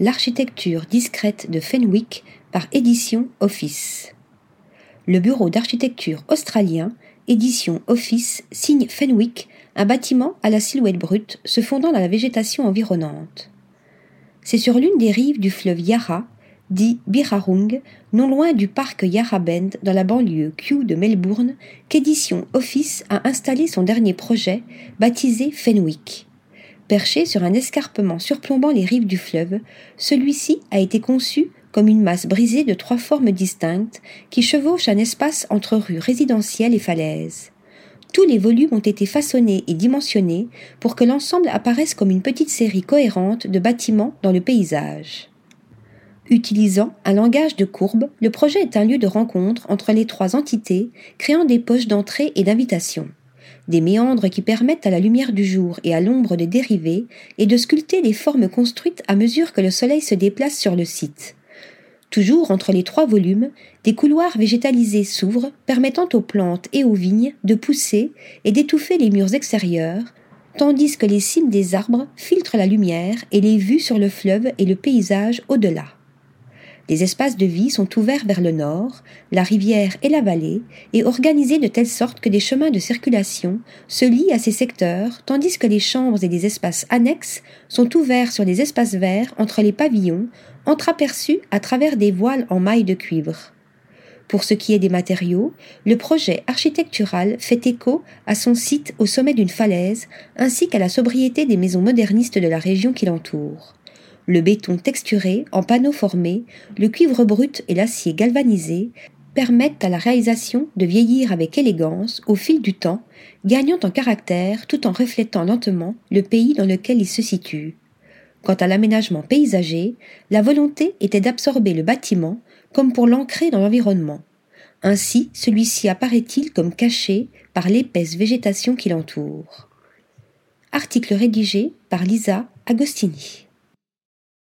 L'architecture discrète de Fenwick par Édition Office. Le bureau d'architecture australien, Édition Office, signe Fenwick, un bâtiment à la silhouette brute se fondant dans la végétation environnante. C'est sur l'une des rives du fleuve Yarra, dit Birrarung, non loin du parc Yarra Bend dans la banlieue Kew de Melbourne, qu'Édition Office a installé son dernier projet, baptisé Fenwick. Perché sur un escarpement surplombant les rives du fleuve, celui-ci a été conçu comme une masse brisée de trois formes distinctes qui chevauchent un espace entre rues résidentielles et falaises. Tous les volumes ont été façonnés et dimensionnés pour que l'ensemble apparaisse comme une petite série cohérente de bâtiments dans le paysage. Utilisant un langage de courbe, le projet est un lieu de rencontre entre les trois entités, créant des poches d'entrée et d'invitation des méandres qui permettent à la lumière du jour et à l'ombre de dériver et de sculpter les formes construites à mesure que le soleil se déplace sur le site. Toujours entre les trois volumes, des couloirs végétalisés s'ouvrent, permettant aux plantes et aux vignes de pousser et d'étouffer les murs extérieurs, tandis que les cimes des arbres filtrent la lumière et les vues sur le fleuve et le paysage au-delà. Les espaces de vie sont ouverts vers le nord, la rivière et la vallée, et organisés de telle sorte que des chemins de circulation se lient à ces secteurs, tandis que les chambres et les espaces annexes sont ouverts sur les espaces verts entre les pavillons, entreaperçus à travers des voiles en mailles de cuivre. Pour ce qui est des matériaux, le projet architectural fait écho à son site au sommet d'une falaise, ainsi qu'à la sobriété des maisons modernistes de la région qui l'entoure le béton texturé en panneaux formés, le cuivre brut et l'acier galvanisé permettent à la réalisation de vieillir avec élégance au fil du temps, gagnant en caractère tout en reflétant lentement le pays dans lequel il se situe. Quant à l'aménagement paysager, la volonté était d'absorber le bâtiment comme pour l'ancrer dans l'environnement. Ainsi, celui-ci apparaît-il comme caché par l'épaisse végétation qui l'entoure. Article rédigé par Lisa Agostini.